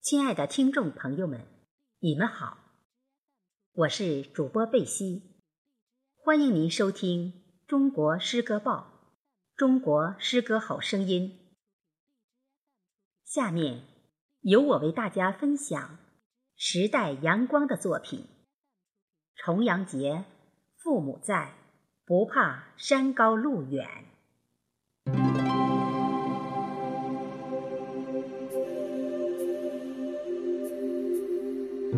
亲爱的听众朋友们，你们好，我是主播贝西，欢迎您收听《中国诗歌报》《中国诗歌好声音》。下面由我为大家分享时代阳光的作品《重阳节，父母在，不怕山高路远》。小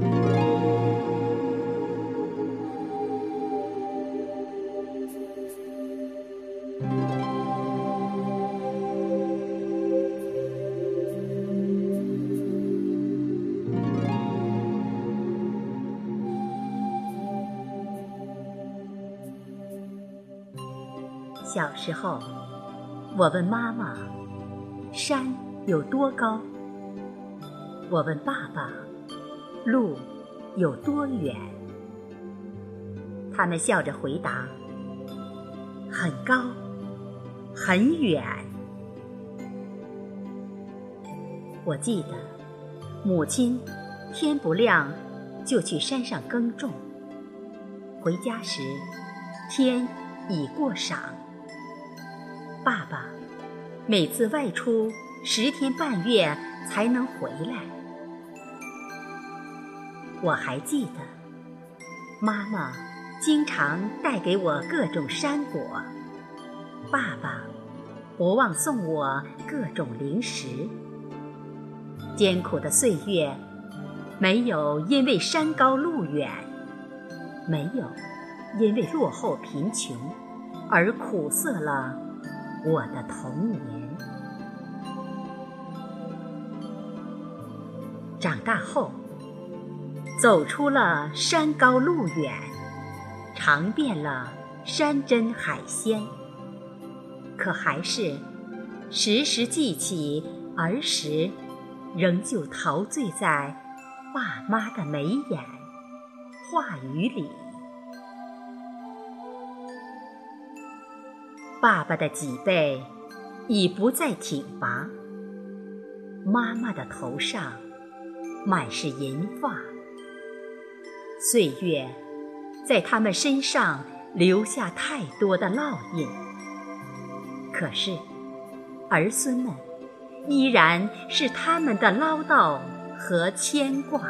时候，我问妈妈：“山有多高？”我问爸爸：“路有多远？”他们笑着回答：“很高，很远。”我记得，母亲天不亮就去山上耕种，回家时天已过晌。爸爸每次外出十天半月才能回来。我还记得，妈妈经常带给我各种山果，爸爸不忘送我各种零食。艰苦的岁月，没有因为山高路远，没有因为落后贫穷而苦涩了。我的童年，长大后走出了山高路远，尝遍了山珍海鲜，可还是时时记起儿时，仍旧陶醉在爸妈的眉眼、话语里。爸爸的脊背已不再挺拔，妈妈的头上满是银发。岁月在他们身上留下太多的烙印，可是儿孙们依然是他们的唠叨和牵挂。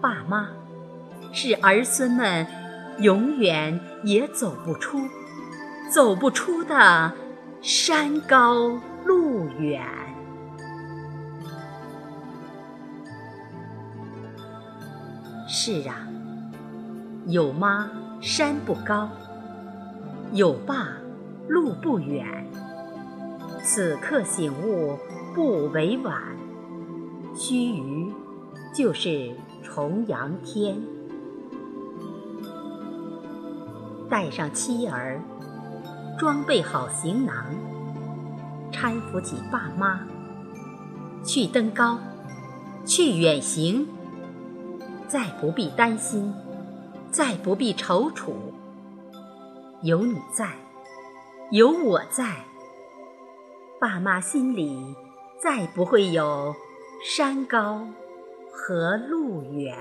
爸妈是儿孙们永远也走不出。走不出的山高路远。是啊，有妈山不高，有爸路不远。此刻醒悟不委婉，须臾就是重阳天。带上妻儿。装备好行囊，搀扶起爸妈，去登高，去远行，再不必担心，再不必踌躇。有你在，有我在，爸妈心里再不会有山高和路远。